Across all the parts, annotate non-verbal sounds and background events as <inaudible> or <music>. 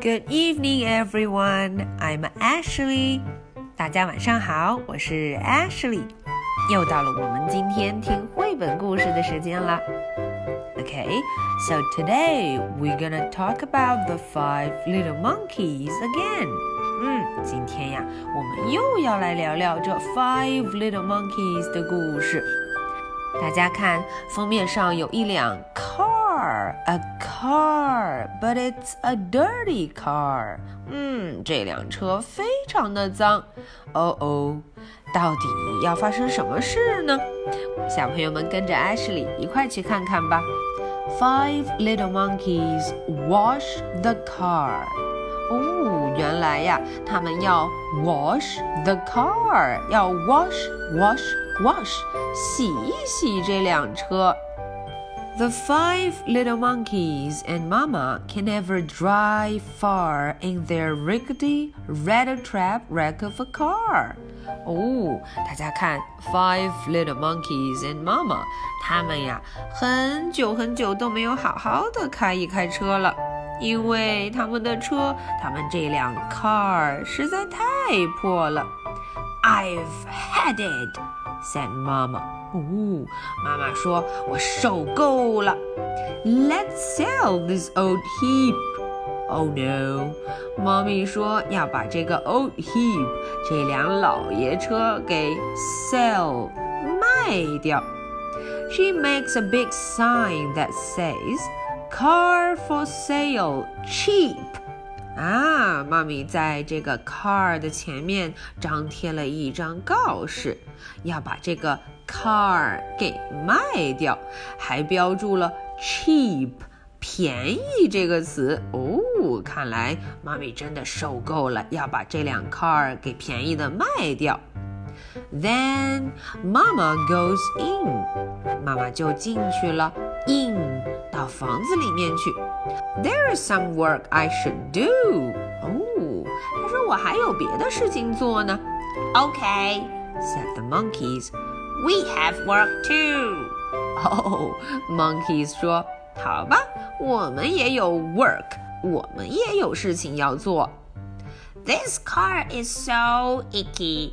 Good evening, everyone. I'm Ashley. 大家晚上好，我是 Ashley。又到了我们今天听绘本故事的时间了。Okay, so today we're gonna talk about the five little monkeys again. 嗯，今天呀，我们又要来聊聊这 five little monkeys 的故事。大家看封面上有一辆 car，a car，but it's a dirty car。嗯，这辆车非常的脏。哦哦，到底要发生什么事呢？小朋友们跟着 Ashley 一块去看看吧。Five little monkeys wash the car。哦，原来呀，他们要 wash the car，要 wash wash wash，洗一洗这辆车。 The five little monkeys and Mama can never drive far in their rickety, rattle-trap wreck of a car. 哦，大家看，Five little monkeys and Mama，他们呀，很久很久都没有好好的开一开车了，因为他们的车，他们这辆 car 实在太破了。I've had it, said Mama. 哦，妈妈说：“我受够了。”Let's sell this old heap. Oh no！妈咪说要把这个 old heap 这辆老爷车给 sell 卖掉。She makes a big sign that says "Car for sale, cheap." 啊，妈咪在这个 car 的前面张贴了一张告示，要把这个 car 给卖掉，还标注了 cheap 便宜这个词。哦，看来妈咪真的受够了，要把这辆 car 给便宜的卖掉。Then Mama goes in，妈妈就进去了，in 到房子里面去。There is some work I should do。哦，他说我还有别的事情做呢。Okay，said the monkeys。We have work too。哦，monkeys 说，好吧，我们也有 work，我们也有事情要做。This car is so icky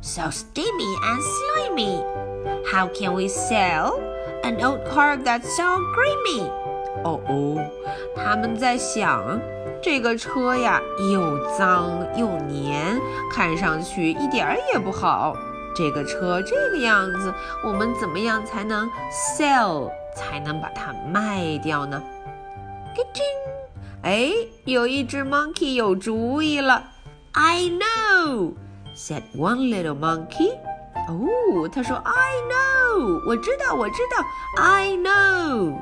so steamy and slimy. How can we sell an old car that's so grimy? 哦哦，他们在想，这个车呀又脏又黏，看上去一点儿也不好。这个车这个样子，我们怎么样才能 sell 才能把它卖掉呢？咯吱，哎，有一只 monkey 有主意了，I know。said one little monkey. 哦，他说 I know，我知道，我知道，I know.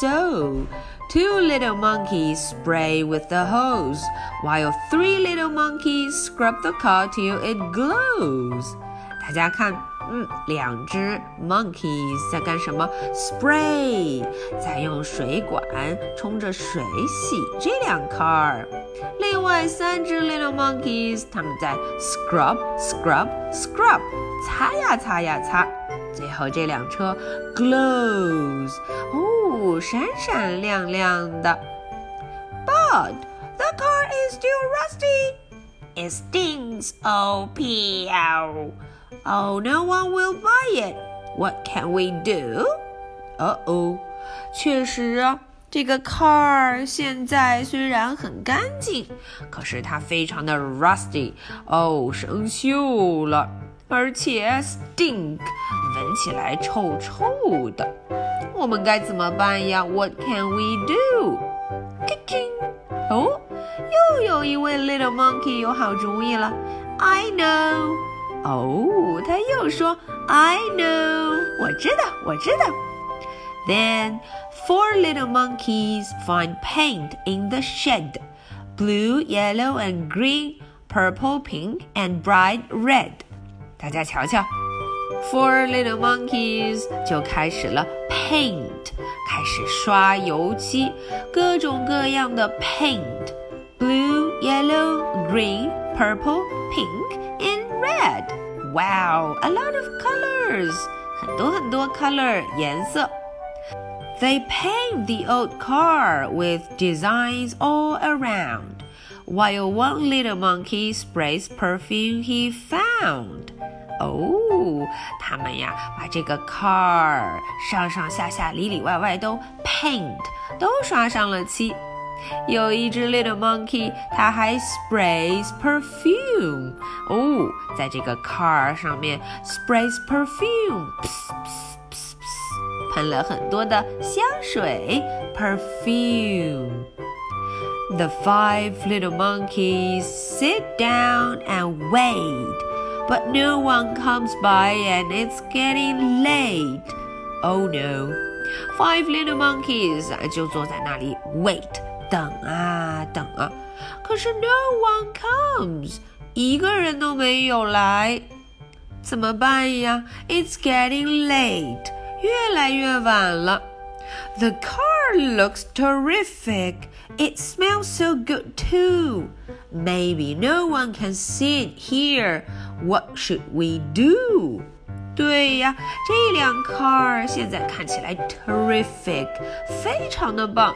So, two little monkeys spray with the hose, while three little monkeys scrub the car till it glows. 大家看，嗯，两只 monkeys 在干什么？spray，在用水管冲着水洗这辆 car。另外三只 little monkeys，他们在 scrub scrub scrub，擦呀擦呀擦。最后这辆车 glows，哦， 闪闪亮亮的。But the car is still rusty. It stinks, oh, peow. Oh, no one will buy it. What can we do? 哦哦，确实啊，这个 car 现在虽然很干净，可是它非常的 rusty，哦，生锈了，而且 stink，闻起来臭臭的。 我们该怎么办呀？What can we do？咯吱，哦，又有一位 little monkey 有好主意了。I know。哦，他又说：“I know，我知道，我知道。” Then four little monkeys find paint in the shed, blue, yellow, and green, purple, pink, and bright red. 大家瞧瞧 ，four little monkeys 就开始了 paint，开始刷油漆，各种各样的 paint，blue, yellow, green, purple, pink red. Wow, a lot of colors. 很多很多 color 颜色。 They paved the old car with designs all around, while one little monkey sprays perfume he found. 哦，他们呀，把这个 car 上上下下、里里外外都 paint，都刷上了漆。有一只 little monkey，它还 sprays perfume。哦，在这个 car 上面 sprays perfume，喷了很多的香水 perfume。The five little monkeys sit down and wait, but no one comes by and it's getting late. Oh no! Five little monkeys 就坐在那里 wait 等啊等啊，可是 no one comes，一个人都没有来，怎么办呀？It's getting late，越来越晚了。The car looks terrific. It smells so good too. Maybe no one can sit here. What should we do? 对呀，这辆 car 现在看起来 terrific，非常的棒。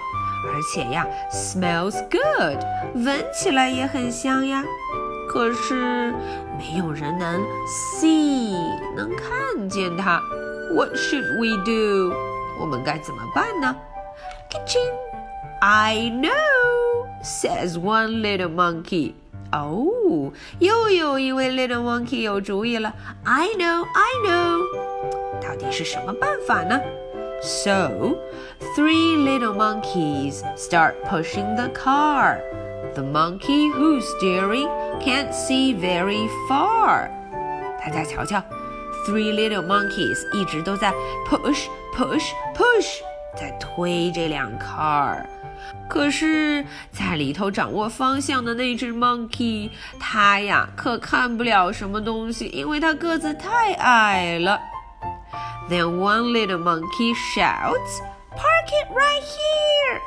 而且呀，smells good，闻起来也很香呀。可是没有人能 see，能看见它。What should we do？我们该怎么办呢？Kitchen，I know，says one little monkey。 哦，又有一位 little monkey 有主意了。I know，I know。到底是什么办法呢？So, three little monkeys start pushing the car. The monkey who's steering can't see very far. 大家瞧瞧，three little monkeys 一直都在 push push push，在推这辆 car。 可是，在里头掌握方向的那只 monkey，它呀可看不了什么东西，因为它个子太矮了。then one little monkey shouts, Park it right here!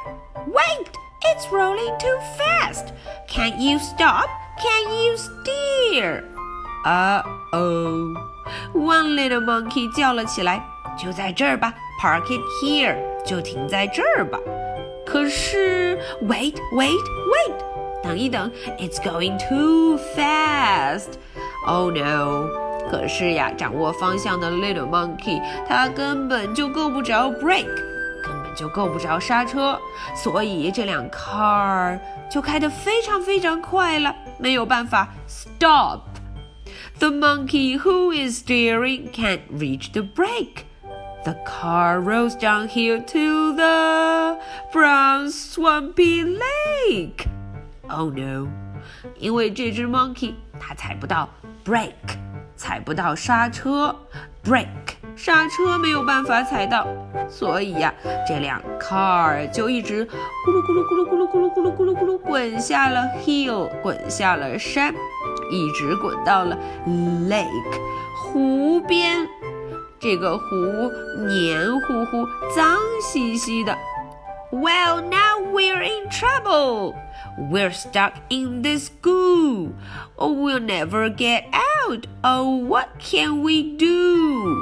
Wait! It's rolling too fast! Can't you stop? Can you steer? Uh oh! One little monkey 叫了起来，就在这儿吧，Park it here，就停在这儿吧。 可是，wait, wait, wait，等一等，It's going too fast. Oh no! 可是呀，掌握方向的 little monkey，它根本就够不着 brake，根本就够不着刹车，所以这辆 car 就开得非常非常快了，没有办法 stop。The monkey who is steering can't reach the brake. The car rolls downhill to the brown swampy lake. Oh no! 因为这只 monkey 它踩不到 brake。踩不到刹车，brake，刹车没有办法踩到，所以呀，这辆 car 就一直咕噜咕噜咕噜咕噜咕噜咕噜咕噜咕噜滚下了 hill，滚下了山，一直滚到了 lake，湖边。 这个湖黏糊糊、脏兮兮的。Well, now we're in trouble. We're stuck in this goo. Oh, we'll never get out. Oh, what can we do?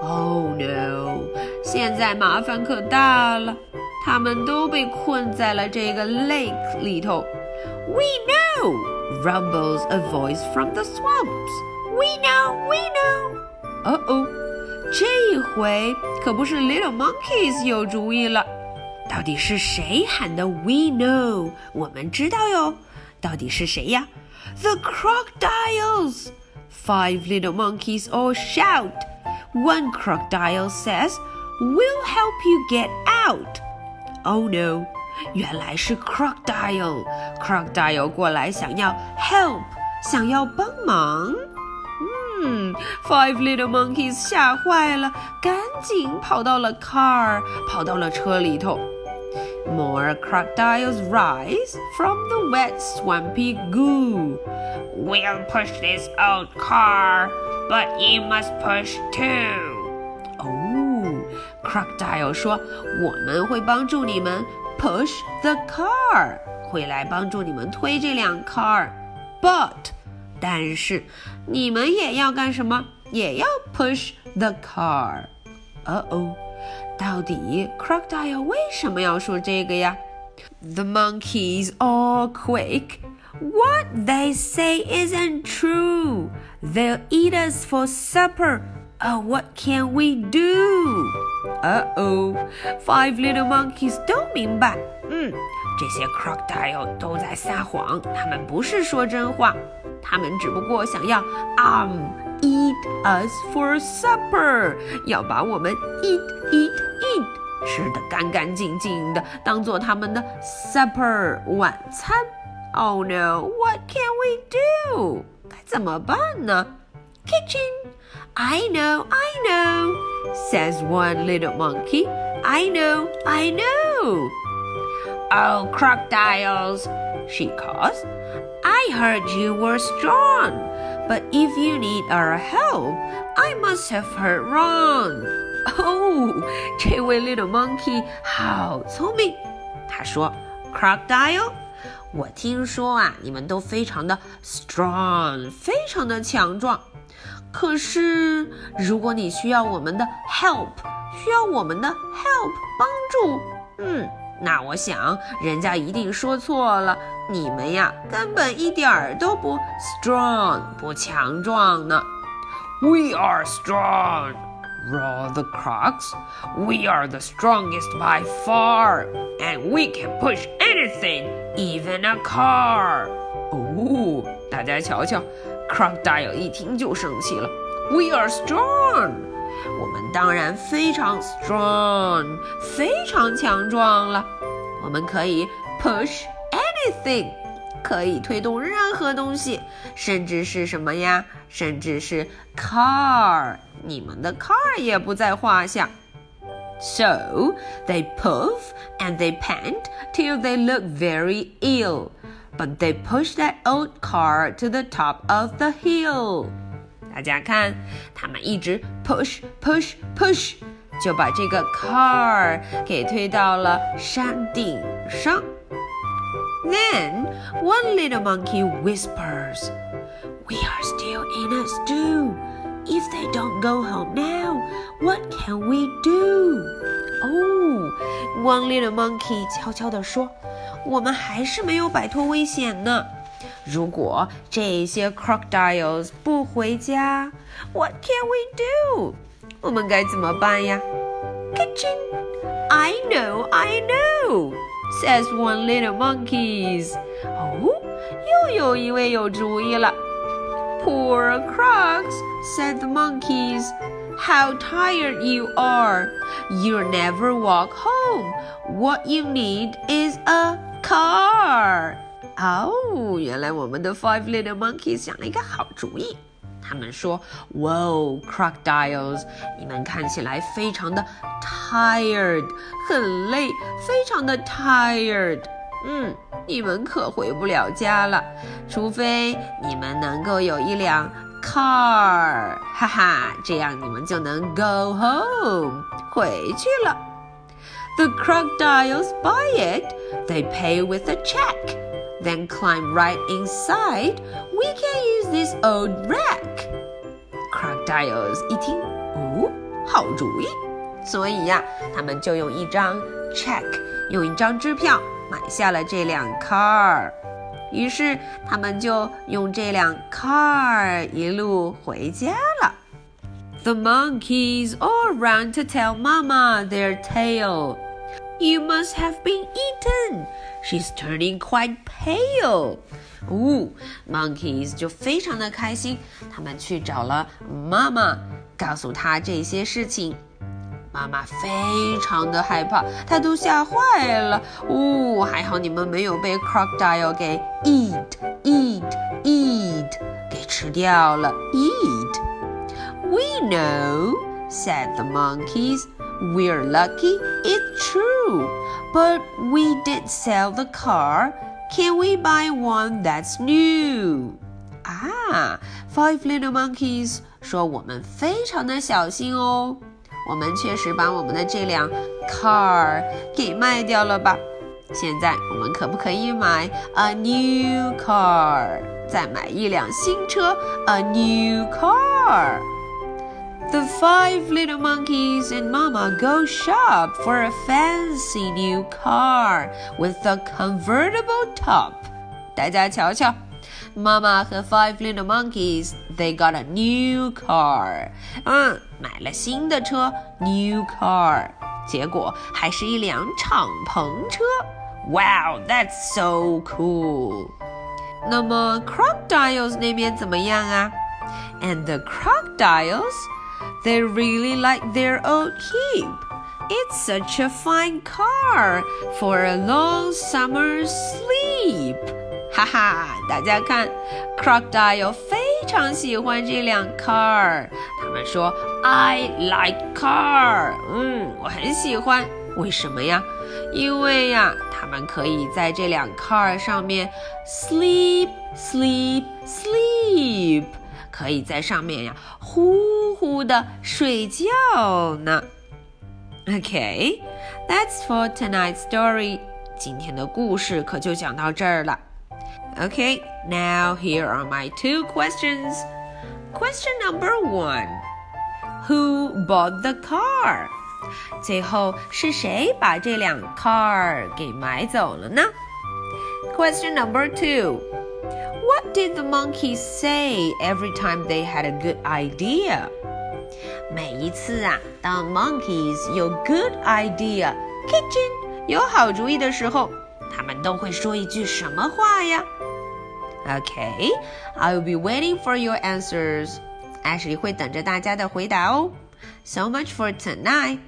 Oh no! 现在麻烦可大了，他们都被困在了这个 lake 里头。We know! Rumbles a voice from the swamps. We know, we know. 哦哦， 这回可不是 Little Monkeys 有主意了。到底是谁喊的？We know，我们知道哟。到底是谁呀？The crocodiles! Five little monkeys all shout. One crocodile says, "We'll help you get out." Oh no! 原来是 crocodile。crocodile 过来想要 help，想要帮忙。嗯，Five little monkeys 吓坏了，赶紧跑到了 car，跑到了车里头。More crocodiles rise from the wet, swampy goo. We'll push this old car, but you must push too. 哦，crocodile 说我们会帮助你们 push the car，会来帮助你们推这辆 car，but 但是 你们也要干什么？也要 push the car。哦哦。 到底 crocodile 为什么要说这个呀？The monkeys all quake. What they say isn't true. They'll eat us for supper. Oh, what can we do? Uh oh, five little monkeys 都明白。嗯，这些 crocodile 都在撒谎，他们不是说真话， 他们只不过想要 um eat us for supper，要把我们 eat eat eat 吃的干干净净的，当做他们的 supper 晚餐。Oh no, what can we do? 该怎么办呢？Kitchen. I know, I know, says one little monkey. I know, I know. Oh, crocodiles, she calls. I heard you were strong, but if you need our help, I must have heard wrong. <laughs> <laughs> Oh, 这位 little monkey 好聪明。他说，crocodile，我听说啊，你们都非常的 strong，非常的强壮。可是，如果你需要我们的 help，需要我们的 help 帮助，嗯。 那我想，人家一定说错了。你们呀，根本一点儿都不 strong，不强壮呢。We are strong, roar the crocs. We are the strongest by far, and we can push anything, even a car. 哦，大家瞧瞧，crocodile 一听就生气了。We are strong. 我们当然非常 strong，非常强壮了。我们可以 push anything，可以推动任何东西，甚至是什么呀？甚至是 car，你们的 car 也不在话下。So they puff and they pant till they look very ill, but they push that old car to the top of the hill. 大家看，他们一直 push push push，就把这个 car 给推到了山顶上。Then one little monkey whispers, "We are still in a stew. If they don't go home now, what can we do?" Oh, one little monkey 悄悄地说：“我们还是没有摆脱危险呢。” 如果这些 crocodiles 不回家，What can we do？我们该怎么办呀？Kitchen，I know，I know，says one little monkeys。哦，又有一位有主意了。Poor crocs，said the monkeys。How tired you are! You'll never walk home. What you need is a car. 哦，原来我们的 Five Little Monkeys 想了一个好主意。他们说：“Whoa, crocodiles！你们看起来非常的 tired，很累，非常的 tired。嗯，你们可回不了家了，除非你们能够有一辆 car，哈哈，这样你们就能 go home，回去了。The crocodiles buy it. They pay with a check then climb right inside, we can use this old rack. Crocodiles 一听，哦，好主意，所以呀，他们就用一张 check，用一张支票买下了这辆 car。于是他们就用这辆 car 一路回家了。The monkeys all run to tell Mama their tale. You must have been eaten. She's turning quite pale. 哦，monkeys 就非常的开心，他们去找了妈妈，告诉她这些事情。妈妈非常的害怕，她都吓坏了。哦，还好你们没有被 crocodile 给 eat eat eat 给吃掉了。Eat. We know, said the monkeys. We're lucky, it's true. But we did sell the car. Can we buy one that's new? 啊，Five Little Monkeys 说我们非常的小心哦，我们确实把我们的这辆 car 给卖掉了吧？现在我们可不可以买 a new car？再买一辆新车，a new car？ The five little monkeys and Mama go shop for a fancy new car with a convertible top. 大家瞧瞧。妈妈和 Five Little Monkeys they got a new car，嗯，买了新的车，new car，结果还是一辆敞篷车。Wow, that's so cool！那么 crocodiles 那边怎么样啊？And the crocodiles, they really like their old keep. It's such a fine car for a long summer sleep. <laughs> 哈哈，大家看，crocodile 非常喜欢这辆 car。他们说，I like car。嗯，我很喜欢。为什么呀？因为呀，他们可以在这辆 car 上面 sleep sleep sleep， 可以在上面呀呼呼的睡觉呢。Okay，that's for tonight's story。今天的故事可就讲到这儿了。Okay, now here are my two questions. Question number one Who bought the car? 最后是谁把这辆 car 给买走了呢？Question number two What did the monkeys say every time they had a good idea? 每一次啊，当 monkeys 有 good idea kitchen 有好主意的时候，他们都会说一句什么话呀？Okay, I will be waiting for your answers. Ashley 会等着大家的回答哦。So much for tonight.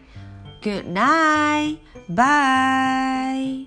Good night. Bye.